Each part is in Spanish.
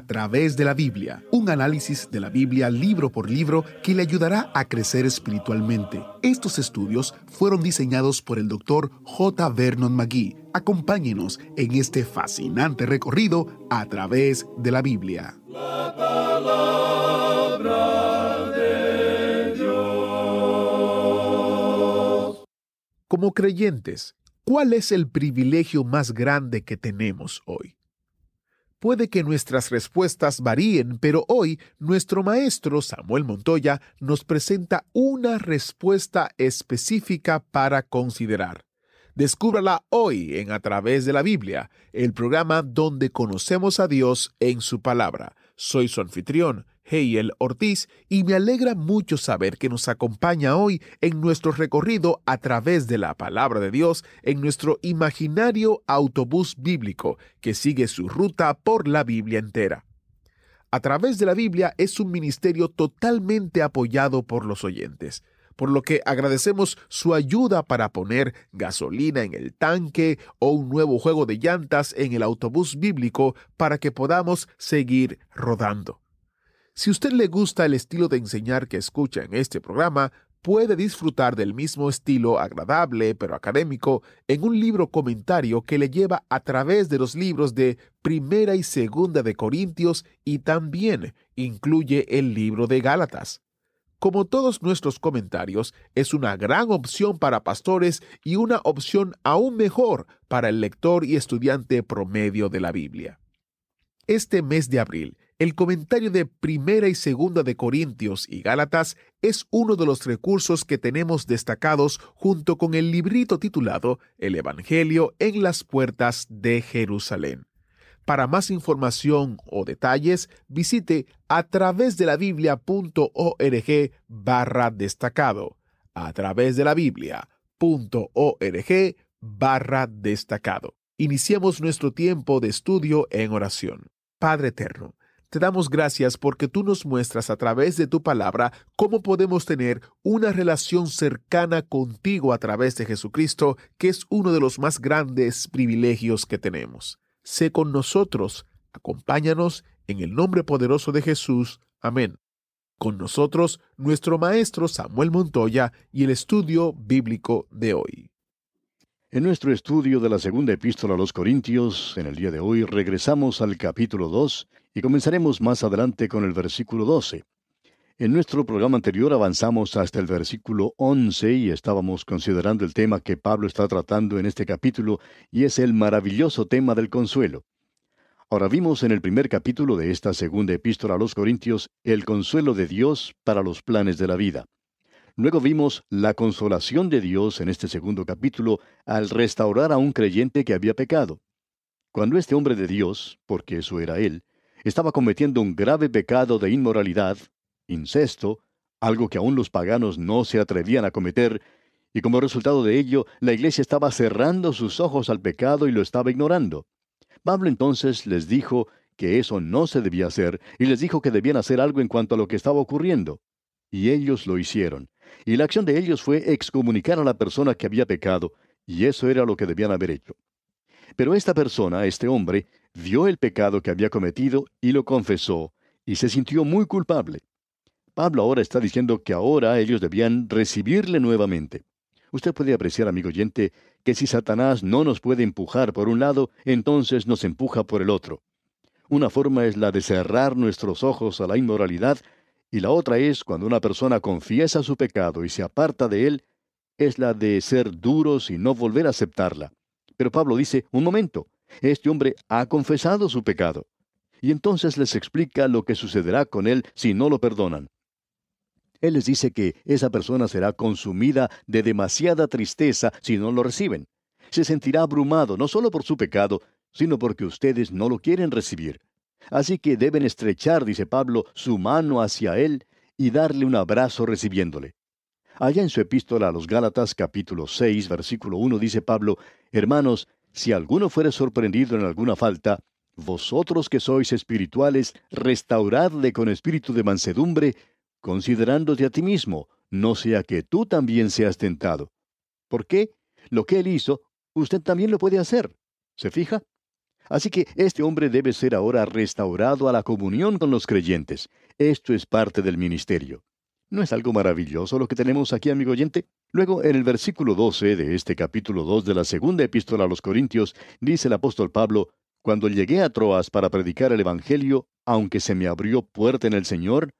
A través de la Biblia, un análisis de la Biblia libro por libro que le ayudará a crecer espiritualmente. Estos estudios fueron diseñados por el doctor J. Vernon McGee. Acompáñenos en este fascinante recorrido a través de la Biblia. La palabra de Dios. Como creyentes, ¿cuál es el privilegio más grande que tenemos hoy? Puede que nuestras respuestas varíen, pero hoy nuestro maestro Samuel Montoya nos presenta una respuesta específica para considerar. Descúbrala hoy en A través de la Biblia, el programa donde conocemos a Dios en su palabra. Soy su anfitrión, Heiel Ortiz, y me alegra mucho saber que nos acompaña hoy en nuestro recorrido a través de la palabra de Dios en nuestro imaginario autobús bíblico que sigue su ruta por la Biblia entera. A través de la Biblia es un ministerio totalmente apoyado por los oyentes por lo que agradecemos su ayuda para poner gasolina en el tanque o un nuevo juego de llantas en el autobús bíblico para que podamos seguir rodando. Si usted le gusta el estilo de enseñar que escucha en este programa, puede disfrutar del mismo estilo agradable pero académico en un libro comentario que le lleva a través de los libros de Primera y Segunda de Corintios y también incluye el libro de Gálatas. Como todos nuestros comentarios, es una gran opción para pastores y una opción aún mejor para el lector y estudiante promedio de la Biblia. Este mes de abril el comentario de Primera y Segunda de Corintios y Gálatas es uno de los recursos que tenemos destacados junto con el librito titulado El Evangelio en las puertas de Jerusalén. Para más información o detalles, visite a través de la biblia.org barra destacado. A través de la biblia.org barra destacado. Iniciamos nuestro tiempo de estudio en oración. Padre Eterno, te damos gracias porque tú nos muestras a través de tu palabra cómo podemos tener una relación cercana contigo a través de Jesucristo, que es uno de los más grandes privilegios que tenemos. Sé con nosotros, acompáñanos en el nombre poderoso de Jesús. Amén. Con nosotros, nuestro maestro Samuel Montoya y el estudio bíblico de hoy. En nuestro estudio de la segunda epístola a los Corintios, en el día de hoy regresamos al capítulo 2 y comenzaremos más adelante con el versículo 12. En nuestro programa anterior avanzamos hasta el versículo 11 y estábamos considerando el tema que Pablo está tratando en este capítulo y es el maravilloso tema del consuelo. Ahora vimos en el primer capítulo de esta segunda epístola a los Corintios el consuelo de Dios para los planes de la vida. Luego vimos la consolación de Dios en este segundo capítulo al restaurar a un creyente que había pecado. Cuando este hombre de Dios, porque eso era él, estaba cometiendo un grave pecado de inmoralidad, incesto, algo que aún los paganos no se atrevían a cometer, y como resultado de ello, la iglesia estaba cerrando sus ojos al pecado y lo estaba ignorando. Pablo entonces les dijo que eso no se debía hacer, y les dijo que debían hacer algo en cuanto a lo que estaba ocurriendo. Y ellos lo hicieron. Y la acción de ellos fue excomunicar a la persona que había pecado, y eso era lo que debían haber hecho. Pero esta persona, este hombre, vio el pecado que había cometido y lo confesó, y se sintió muy culpable. Pablo ahora está diciendo que ahora ellos debían recibirle nuevamente. Usted puede apreciar, amigo oyente, que si Satanás no nos puede empujar por un lado, entonces nos empuja por el otro. Una forma es la de cerrar nuestros ojos a la inmoralidad, y la otra es cuando una persona confiesa su pecado y se aparta de él, es la de ser duros y no volver a aceptarla. Pero Pablo dice, un momento, este hombre ha confesado su pecado. Y entonces les explica lo que sucederá con él si no lo perdonan. Él les dice que esa persona será consumida de demasiada tristeza si no lo reciben. Se sentirá abrumado no solo por su pecado, sino porque ustedes no lo quieren recibir. Así que deben estrechar, dice Pablo, su mano hacia él y darle un abrazo recibiéndole. Allá en su epístola a los Gálatas capítulo 6 versículo 1 dice Pablo, Hermanos, si alguno fuere sorprendido en alguna falta, vosotros que sois espirituales, restauradle con espíritu de mansedumbre, considerándote a ti mismo, no sea que tú también seas tentado. ¿Por qué? Lo que él hizo, usted también lo puede hacer. ¿Se fija? Así que este hombre debe ser ahora restaurado a la comunión con los creyentes. Esto es parte del ministerio. ¿No es algo maravilloso lo que tenemos aquí, amigo oyente? Luego, en el versículo 12 de este capítulo 2 de la segunda epístola a los Corintios, dice el apóstol Pablo, Cuando llegué a Troas para predicar el Evangelio, aunque se me abrió puerta en el Señor.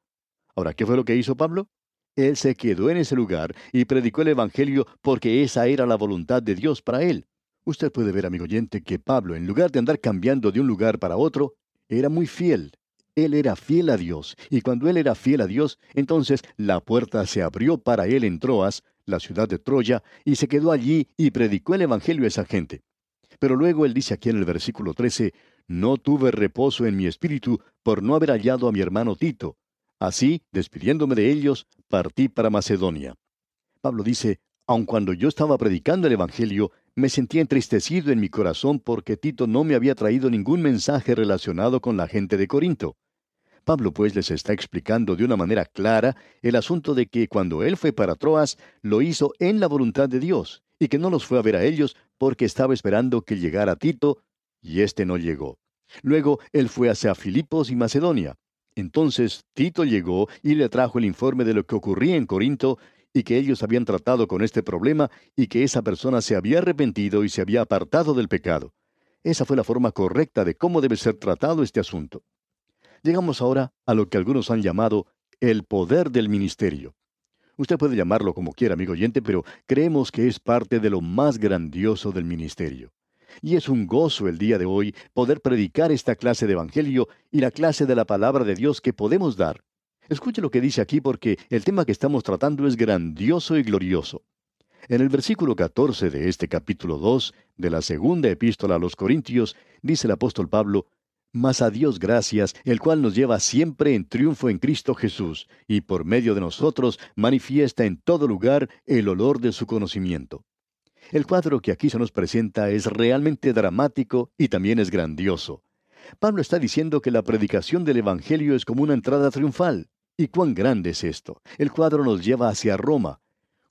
Ahora, ¿qué fue lo que hizo Pablo? Él se quedó en ese lugar y predicó el Evangelio porque esa era la voluntad de Dios para él. Usted puede ver, amigo oyente, que Pablo, en lugar de andar cambiando de un lugar para otro, era muy fiel. Él era fiel a Dios, y cuando él era fiel a Dios, entonces la puerta se abrió para él en Troas, la ciudad de Troya, y se quedó allí y predicó el Evangelio a esa gente. Pero luego él dice aquí en el versículo 13, No tuve reposo en mi espíritu por no haber hallado a mi hermano Tito. Así, despidiéndome de ellos, partí para Macedonia. Pablo dice, aun cuando yo estaba predicando el Evangelio, me sentía entristecido en mi corazón porque Tito no me había traído ningún mensaje relacionado con la gente de Corinto. Pablo pues les está explicando de una manera clara el asunto de que cuando él fue para Troas, lo hizo en la voluntad de Dios, y que no los fue a ver a ellos porque estaba esperando que llegara Tito, y éste no llegó. Luego él fue hacia Filipos y Macedonia. Entonces Tito llegó y le trajo el informe de lo que ocurría en Corinto, y que ellos habían tratado con este problema y que esa persona se había arrepentido y se había apartado del pecado. Esa fue la forma correcta de cómo debe ser tratado este asunto. Llegamos ahora a lo que algunos han llamado el poder del ministerio. Usted puede llamarlo como quiera, amigo oyente, pero creemos que es parte de lo más grandioso del ministerio. Y es un gozo el día de hoy poder predicar esta clase de Evangelio y la clase de la palabra de Dios que podemos dar. Escuche lo que dice aquí porque el tema que estamos tratando es grandioso y glorioso. En el versículo 14 de este capítulo 2 de la segunda epístola a los Corintios, dice el apóstol Pablo, Mas a Dios gracias, el cual nos lleva siempre en triunfo en Cristo Jesús, y por medio de nosotros manifiesta en todo lugar el olor de su conocimiento. El cuadro que aquí se nos presenta es realmente dramático y también es grandioso. Pablo está diciendo que la predicación del Evangelio es como una entrada triunfal. ¿Y cuán grande es esto? El cuadro nos lleva hacia Roma.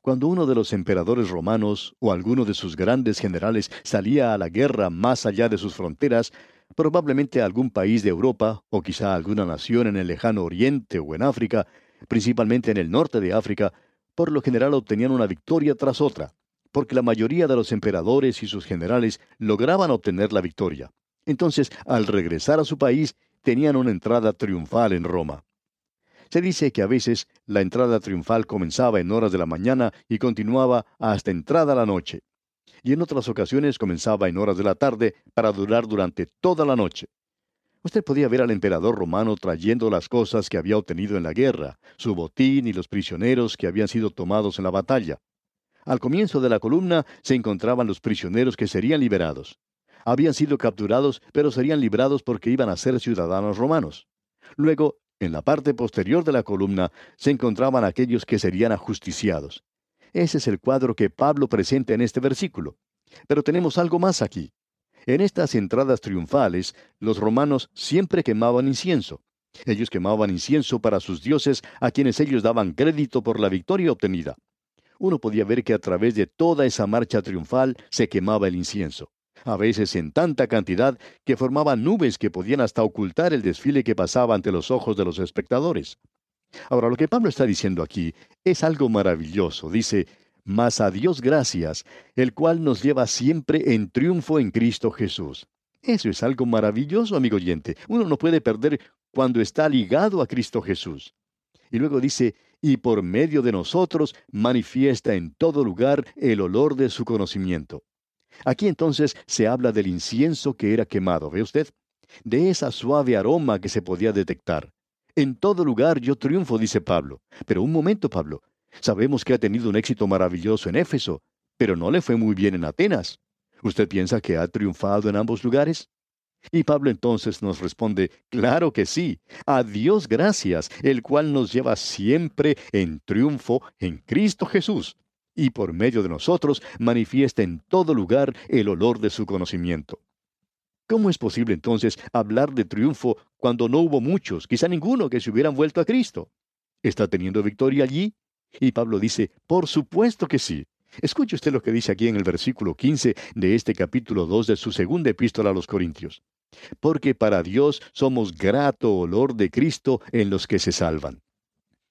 Cuando uno de los emperadores romanos o alguno de sus grandes generales salía a la guerra más allá de sus fronteras, probablemente a algún país de Europa o quizá alguna nación en el lejano Oriente o en África, principalmente en el norte de África, por lo general obtenían una victoria tras otra, porque la mayoría de los emperadores y sus generales lograban obtener la victoria. Entonces, al regresar a su país, tenían una entrada triunfal en Roma. Se dice que a veces la entrada triunfal comenzaba en horas de la mañana y continuaba hasta entrada la noche. Y en otras ocasiones comenzaba en horas de la tarde para durar durante toda la noche. Usted podía ver al emperador romano trayendo las cosas que había obtenido en la guerra, su botín y los prisioneros que habían sido tomados en la batalla. Al comienzo de la columna se encontraban los prisioneros que serían liberados. Habían sido capturados, pero serían librados porque iban a ser ciudadanos romanos. Luego en la parte posterior de la columna se encontraban aquellos que serían ajusticiados. Ese es el cuadro que Pablo presenta en este versículo. Pero tenemos algo más aquí. En estas entradas triunfales, los romanos siempre quemaban incienso. Ellos quemaban incienso para sus dioses a quienes ellos daban crédito por la victoria obtenida. Uno podía ver que a través de toda esa marcha triunfal se quemaba el incienso a veces en tanta cantidad que formaban nubes que podían hasta ocultar el desfile que pasaba ante los ojos de los espectadores. Ahora, lo que Pablo está diciendo aquí es algo maravilloso. Dice, mas a Dios gracias, el cual nos lleva siempre en triunfo en Cristo Jesús. Eso es algo maravilloso, amigo oyente. Uno no puede perder cuando está ligado a Cristo Jesús. Y luego dice, y por medio de nosotros manifiesta en todo lugar el olor de su conocimiento. Aquí entonces se habla del incienso que era quemado, ¿ve usted? De esa suave aroma que se podía detectar. En todo lugar yo triunfo, dice Pablo. Pero un momento, Pablo. Sabemos que ha tenido un éxito maravilloso en Éfeso, pero no le fue muy bien en Atenas. ¿Usted piensa que ha triunfado en ambos lugares? Y Pablo entonces nos responde, claro que sí, a Dios gracias, el cual nos lleva siempre en triunfo en Cristo Jesús y por medio de nosotros manifiesta en todo lugar el olor de su conocimiento. ¿Cómo es posible entonces hablar de triunfo cuando no hubo muchos, quizá ninguno, que se hubieran vuelto a Cristo? ¿Está teniendo victoria allí? Y Pablo dice, por supuesto que sí. Escuche usted lo que dice aquí en el versículo 15 de este capítulo 2 de su segunda epístola a los Corintios. Porque para Dios somos grato olor de Cristo en los que se salvan.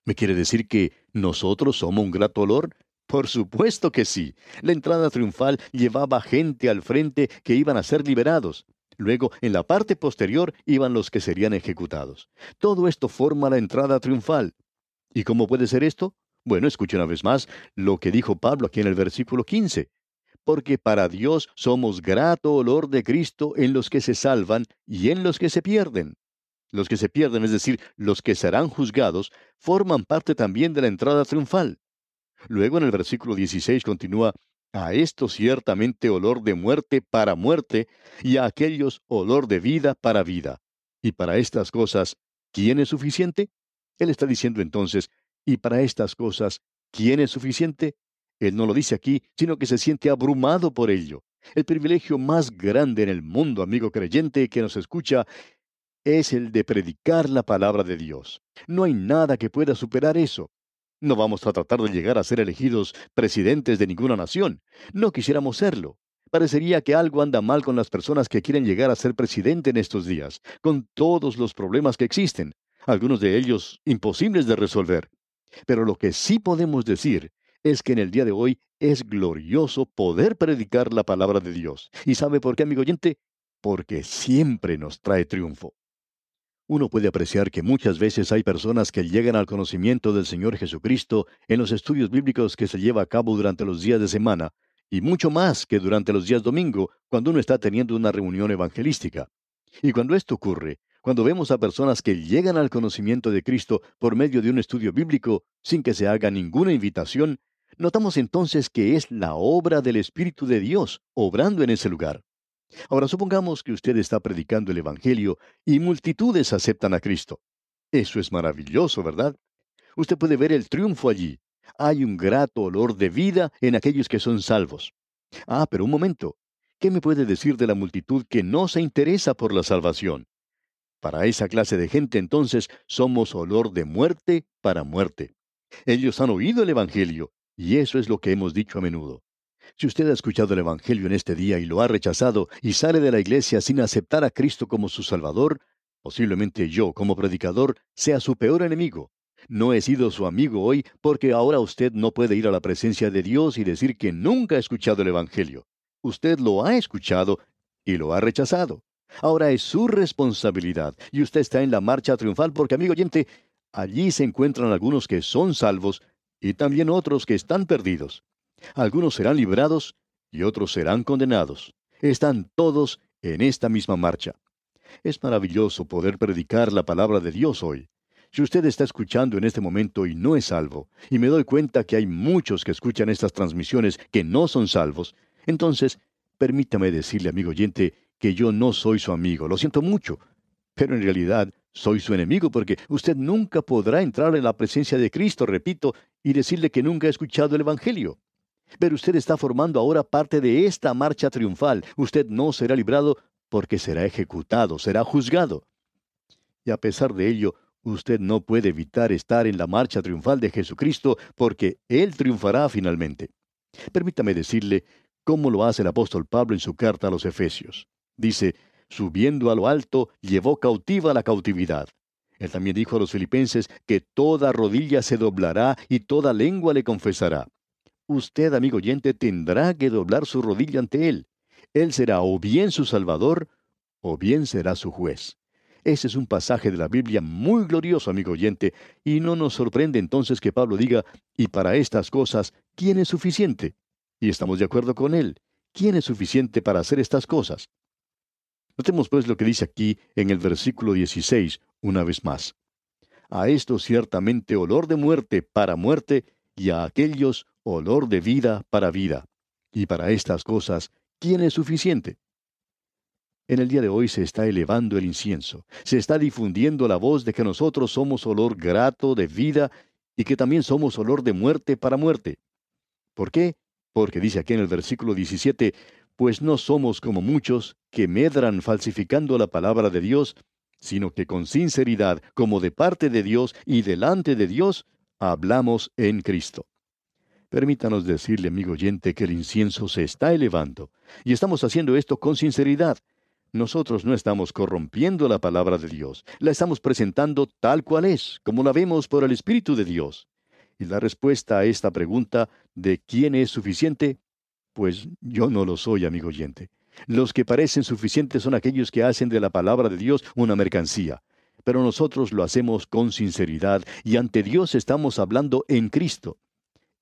¿Me quiere decir que nosotros somos un grato olor? Por supuesto que sí. La entrada triunfal llevaba gente al frente que iban a ser liberados. Luego, en la parte posterior, iban los que serían ejecutados. Todo esto forma la entrada triunfal. ¿Y cómo puede ser esto? Bueno, escuche una vez más lo que dijo Pablo aquí en el versículo 15. Porque para Dios somos grato olor de Cristo en los que se salvan y en los que se pierden. Los que se pierden, es decir, los que serán juzgados, forman parte también de la entrada triunfal. Luego en el versículo 16 continúa, a esto ciertamente olor de muerte para muerte, y a aquellos olor de vida para vida. Y para estas cosas, ¿quién es suficiente? Él está diciendo entonces, y para estas cosas, ¿quién es suficiente? Él no lo dice aquí, sino que se siente abrumado por ello. El privilegio más grande en el mundo, amigo creyente que nos escucha, es el de predicar la palabra de Dios. No hay nada que pueda superar eso. No vamos a tratar de llegar a ser elegidos presidentes de ninguna nación. No quisiéramos serlo. Parecería que algo anda mal con las personas que quieren llegar a ser presidente en estos días, con todos los problemas que existen, algunos de ellos imposibles de resolver. Pero lo que sí podemos decir es que en el día de hoy es glorioso poder predicar la palabra de Dios. ¿Y sabe por qué, amigo oyente? Porque siempre nos trae triunfo. Uno puede apreciar que muchas veces hay personas que llegan al conocimiento del Señor Jesucristo en los estudios bíblicos que se lleva a cabo durante los días de semana, y mucho más que durante los días domingo, cuando uno está teniendo una reunión evangelística. Y cuando esto ocurre, cuando vemos a personas que llegan al conocimiento de Cristo por medio de un estudio bíblico sin que se haga ninguna invitación, notamos entonces que es la obra del Espíritu de Dios obrando en ese lugar. Ahora supongamos que usted está predicando el Evangelio y multitudes aceptan a Cristo. Eso es maravilloso, ¿verdad? Usted puede ver el triunfo allí. Hay un grato olor de vida en aquellos que son salvos. Ah, pero un momento. ¿Qué me puede decir de la multitud que no se interesa por la salvación? Para esa clase de gente entonces somos olor de muerte para muerte. Ellos han oído el Evangelio, y eso es lo que hemos dicho a menudo. Si usted ha escuchado el Evangelio en este día y lo ha rechazado y sale de la iglesia sin aceptar a Cristo como su Salvador, posiblemente yo, como predicador, sea su peor enemigo. No he sido su amigo hoy porque ahora usted no puede ir a la presencia de Dios y decir que nunca ha escuchado el Evangelio. Usted lo ha escuchado y lo ha rechazado. Ahora es su responsabilidad y usted está en la marcha triunfal porque, amigo oyente, allí se encuentran algunos que son salvos y también otros que están perdidos. Algunos serán librados y otros serán condenados. Están todos en esta misma marcha. Es maravilloso poder predicar la palabra de Dios hoy. Si usted está escuchando en este momento y no es salvo, y me doy cuenta que hay muchos que escuchan estas transmisiones que no son salvos, entonces permítame decirle, amigo oyente, que yo no soy su amigo. Lo siento mucho, pero en realidad soy su enemigo porque usted nunca podrá entrar en la presencia de Cristo, repito, y decirle que nunca ha escuchado el Evangelio. Pero usted está formando ahora parte de esta marcha triunfal. Usted no será librado porque será ejecutado, será juzgado. Y a pesar de ello, usted no puede evitar estar en la marcha triunfal de Jesucristo porque Él triunfará finalmente. Permítame decirle cómo lo hace el apóstol Pablo en su carta a los Efesios. Dice, subiendo a lo alto, llevó cautiva la cautividad. Él también dijo a los filipenses que toda rodilla se doblará y toda lengua le confesará usted, amigo oyente, tendrá que doblar su rodilla ante Él. Él será o bien su Salvador, o bien será su juez. Ese es un pasaje de la Biblia muy glorioso, amigo oyente, y no nos sorprende entonces que Pablo diga, y para estas cosas, ¿quién es suficiente? Y estamos de acuerdo con él. ¿Quién es suficiente para hacer estas cosas? Notemos pues lo que dice aquí en el versículo 16, una vez más. A esto ciertamente olor de muerte para muerte, y a aquellos olor de vida para vida. Y para estas cosas, ¿quién es suficiente? En el día de hoy se está elevando el incienso, se está difundiendo la voz de que nosotros somos olor grato de vida y que también somos olor de muerte para muerte. ¿Por qué? Porque dice aquí en el versículo 17, pues no somos como muchos que medran falsificando la palabra de Dios, sino que con sinceridad, como de parte de Dios y delante de Dios, hablamos en Cristo. Permítanos decirle, amigo oyente, que el incienso se está elevando, y estamos haciendo esto con sinceridad. Nosotros no estamos corrompiendo la palabra de Dios, la estamos presentando tal cual es, como la vemos por el Espíritu de Dios. Y la respuesta a esta pregunta de quién es suficiente, pues yo no lo soy, amigo oyente. Los que parecen suficientes son aquellos que hacen de la palabra de Dios una mercancía. Pero nosotros lo hacemos con sinceridad y ante Dios estamos hablando en Cristo.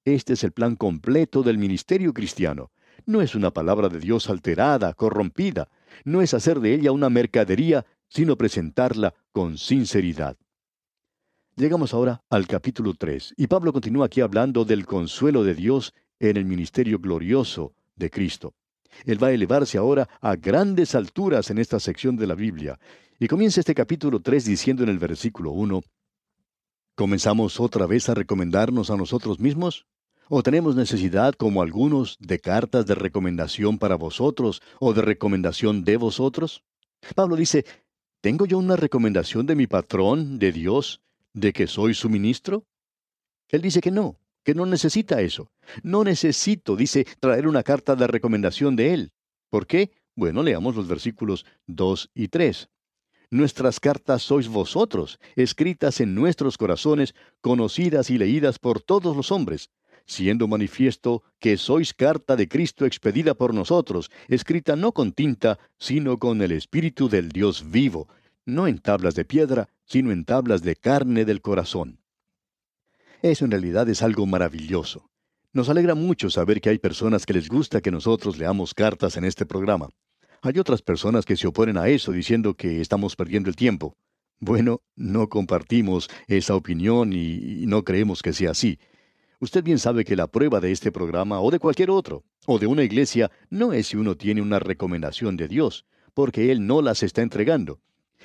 Este es el plan completo del ministerio cristiano. No es una palabra de Dios alterada, corrompida. No es hacer de ella una mercadería, sino presentarla con sinceridad. Llegamos ahora al capítulo 3, y Pablo continúa aquí hablando del consuelo de Dios en el ministerio glorioso de Cristo. Él va a elevarse ahora a grandes alturas en esta sección de la Biblia. Y comienza este capítulo 3 diciendo en el versículo 1, ¿Comenzamos otra vez a recomendarnos a nosotros mismos? ¿O tenemos necesidad, como algunos, de cartas de recomendación para vosotros o de recomendación de vosotros? Pablo dice, ¿tengo yo una recomendación de mi patrón, de Dios, de que soy su ministro? Él dice que no, que no necesita eso. No necesito, dice, traer una carta de recomendación de él. ¿Por qué? Bueno, leamos los versículos 2 y 3. Nuestras cartas sois vosotros, escritas en nuestros corazones, conocidas y leídas por todos los hombres, siendo manifiesto que sois carta de Cristo expedida por nosotros, escrita no con tinta, sino con el Espíritu del Dios vivo, no en tablas de piedra, sino en tablas de carne del corazón. Eso en realidad es algo maravilloso. Nos alegra mucho saber que hay personas que les gusta que nosotros leamos cartas en este programa. Hay otras personas que se oponen a eso diciendo que estamos perdiendo el tiempo. Bueno, no compartimos esa opinión y, no creemos que sea así. Usted bien sabe que la prueba de este programa o de cualquier otro, o de una iglesia, no es si uno tiene una recomendación de Dios, porque Él no las está entregando.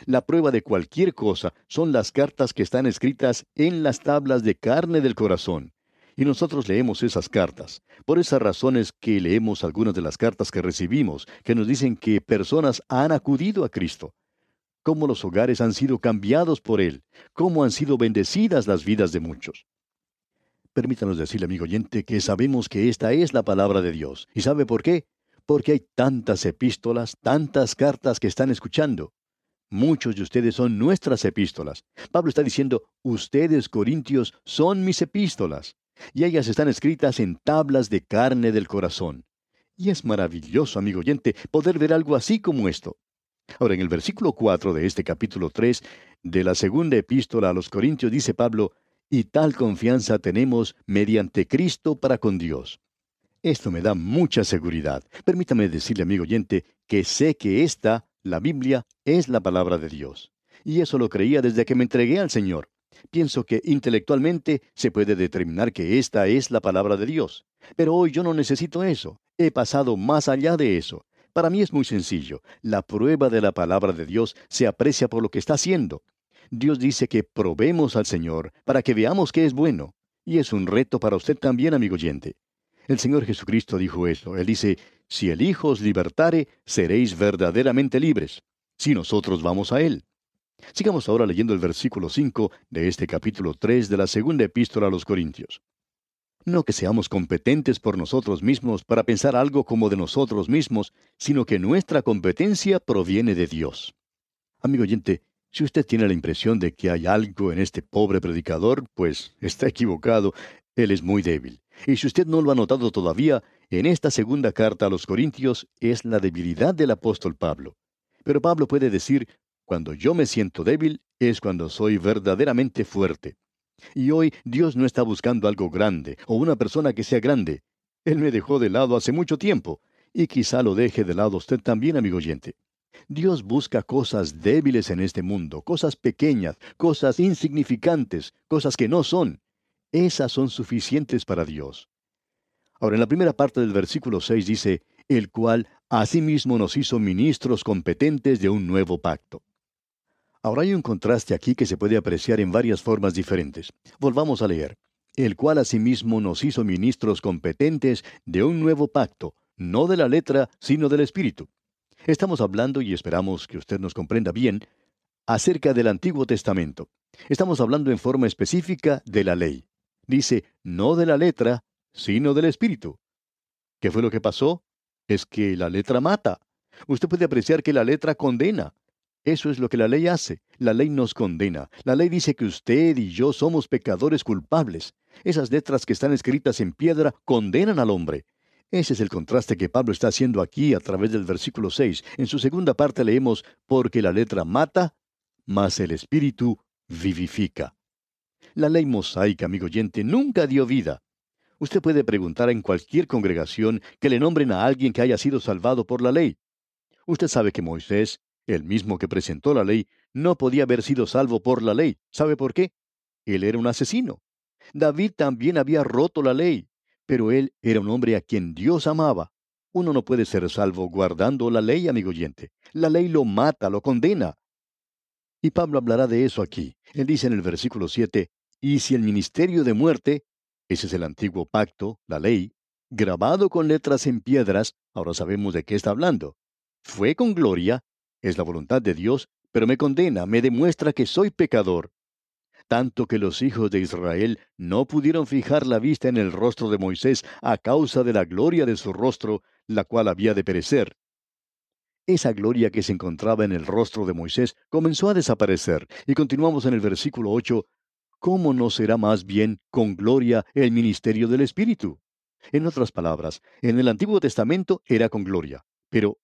La prueba de cualquier cosa son las cartas que están escritas en las tablas de carne del corazón. Y nosotros leemos esas cartas. Por esas razones que leemos algunas de las cartas que recibimos, que nos dicen que personas han acudido a Cristo. Cómo los hogares han sido cambiados por Él. Cómo han sido bendecidas las vidas de muchos. Permítanos decirle, amigo oyente, que sabemos que esta es la palabra de Dios. ¿Y sabe por qué? Porque hay tantas epístolas, tantas cartas que están escuchando. Muchos de ustedes son nuestras epístolas. Pablo está diciendo, ustedes, Corintios, son mis epístolas. Y ellas están escritas en tablas de carne del corazón. Y es maravilloso, amigo oyente, poder ver algo así como esto. Ahora, en el versículo 4 de este capítulo 3 de la segunda epístola a los Corintios dice Pablo, y tal confianza tenemos mediante Cristo para con Dios. Esto me da mucha seguridad. Permítame decirle, amigo oyente, que sé que esta, la Biblia, es la palabra de Dios. Y eso lo creía desde que me entregué al Señor. Pienso que intelectualmente se puede determinar que esta es la palabra de Dios. Pero hoy yo no necesito eso. He pasado más allá de eso. Para mí es muy sencillo. La prueba de la palabra de Dios se aprecia por lo que está haciendo. Dios dice que probemos al Señor para que veamos que es bueno. Y es un reto para usted también, amigo oyente. El Señor Jesucristo dijo esto. Él dice, si el Hijo os libertare, seréis verdaderamente libres. Si nosotros vamos a Él. Sigamos ahora leyendo el versículo 5 de este capítulo 3 de la segunda epístola a los Corintios. No que seamos competentes por nosotros mismos para pensar algo como de nosotros mismos, sino que nuestra competencia proviene de Dios. Amigo oyente, si usted tiene la impresión de que hay algo en este pobre predicador, pues está equivocado, él es muy débil. Y si usted no lo ha notado todavía, en esta segunda carta a los Corintios es la debilidad del apóstol Pablo. Pero Pablo puede decir, cuando yo me siento débil es cuando soy verdaderamente fuerte. Y hoy Dios no está buscando algo grande o una persona que sea grande. Él me dejó de lado hace mucho tiempo, y quizá lo deje de lado usted también, amigo oyente. Dios busca cosas débiles en este mundo, cosas pequeñas, cosas insignificantes, cosas que no son. Esas son suficientes para Dios. Ahora, en la primera parte del versículo 6 dice, el cual asimismo nos hizo ministros competentes de un nuevo pacto. Ahora hay un contraste aquí que se puede apreciar en varias formas diferentes. Volvamos a leer. El cual asimismo nos hizo ministros competentes de un nuevo pacto, no de la letra, sino del Espíritu. Estamos hablando, y esperamos que usted nos comprenda bien, acerca del Antiguo Testamento. Estamos hablando en forma específica de la ley. Dice, no de la letra, sino del Espíritu. ¿Qué fue lo que pasó? Es que la letra mata. Usted puede apreciar que la letra condena. Eso es lo que la ley hace. La ley nos condena. La ley dice que usted y yo somos pecadores culpables. Esas letras que están escritas en piedra condenan al hombre. Ese es el contraste que Pablo está haciendo aquí a través del versículo 6. En su segunda parte leemos, porque la letra mata, mas el espíritu vivifica. La ley mosaica, amigo oyente, nunca dio vida. Usted puede preguntar en cualquier congregación que le nombren a alguien que haya sido salvado por la ley. Usted sabe que Moisés, el mismo que presentó la ley, no podía haber sido salvo por la ley. ¿Sabe por qué? Él era un asesino. David también había roto la ley, pero él era un hombre a quien Dios amaba. Uno no puede ser salvo guardando la ley, amigo oyente. La ley lo mata, lo condena. Y Pablo hablará de eso aquí. Él dice en el versículo 7, y si el ministerio de muerte, ese es el antiguo pacto, la ley, grabado con letras en piedras, ahora sabemos de qué está hablando, fue con gloria, es la voluntad de Dios, pero me condena, me demuestra que soy pecador. Tanto que los hijos de Israel no pudieron fijar la vista en el rostro de Moisés a causa de la gloria de su rostro, la cual había de perecer. Esa gloria que se encontraba en el rostro de Moisés comenzó a desaparecer, y continuamos en el versículo 8, ¿cómo no será más bien con gloria el ministerio del Espíritu? En otras palabras, en el Antiguo Testamento era con gloria, pero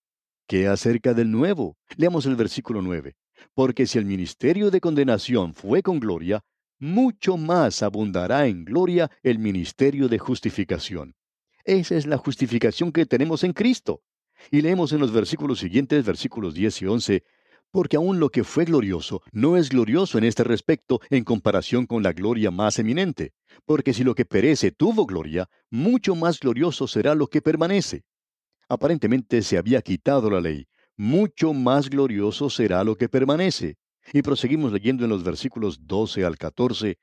¿qué acerca del Nuevo? Leamos el versículo 9. Porque si el ministerio de condenación fue con gloria, mucho más abundará en gloria el ministerio de justificación. Esa es la justificación que tenemos en Cristo. Y leemos en los versículos siguientes, versículos 10 y 11, porque aun lo que fue glorioso no es glorioso en este respecto en comparación con la gloria más eminente, porque si lo que perece tuvo gloria, mucho más glorioso será lo que permanece. Aparentemente se había quitado la ley, mucho más glorioso será lo que permanece. Y proseguimos leyendo en los versículos 12 al 14,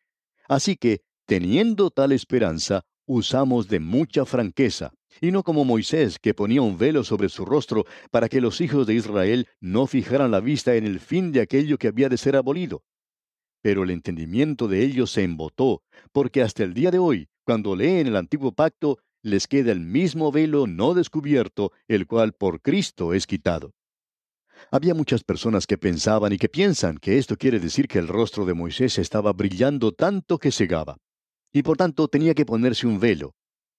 así que, teniendo tal esperanza, usamos de mucha franqueza, y no como Moisés, que ponía un velo sobre su rostro para que los hijos de Israel no fijaran la vista en el fin de aquello que había de ser abolido. Pero el entendimiento de ellos se embotó, porque hasta el día de hoy, cuando leen el antiguo pacto, les queda el mismo velo no descubierto, el cual por Cristo es quitado. Había muchas personas que pensaban y que piensan que esto quiere decir que el rostro de Moisés estaba brillando tanto que cegaba, y por tanto tenía que ponerse un velo.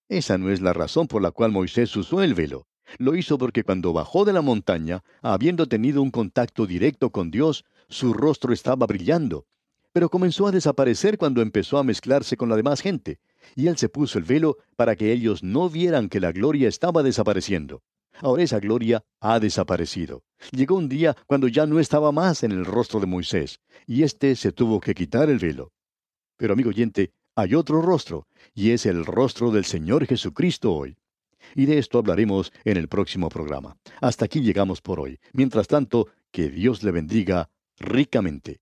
Esa no es la razón por la cual Moisés usó el velo. Lo hizo porque cuando bajó de la montaña, habiendo tenido un contacto directo con Dios, su rostro estaba brillando. Pero comenzó a desaparecer cuando empezó a mezclarse con la demás gente, y él se puso el velo para que ellos no vieran que la gloria estaba desapareciendo. Ahora esa gloria ha desaparecido. Llegó un día cuando ya no estaba más en el rostro de Moisés, y éste se tuvo que quitar el velo. Pero amigo oyente, hay otro rostro, y es el rostro del Señor Jesucristo hoy. Y de esto hablaremos en el próximo programa. Hasta aquí llegamos por hoy. Mientras tanto, que Dios le bendiga ricamente.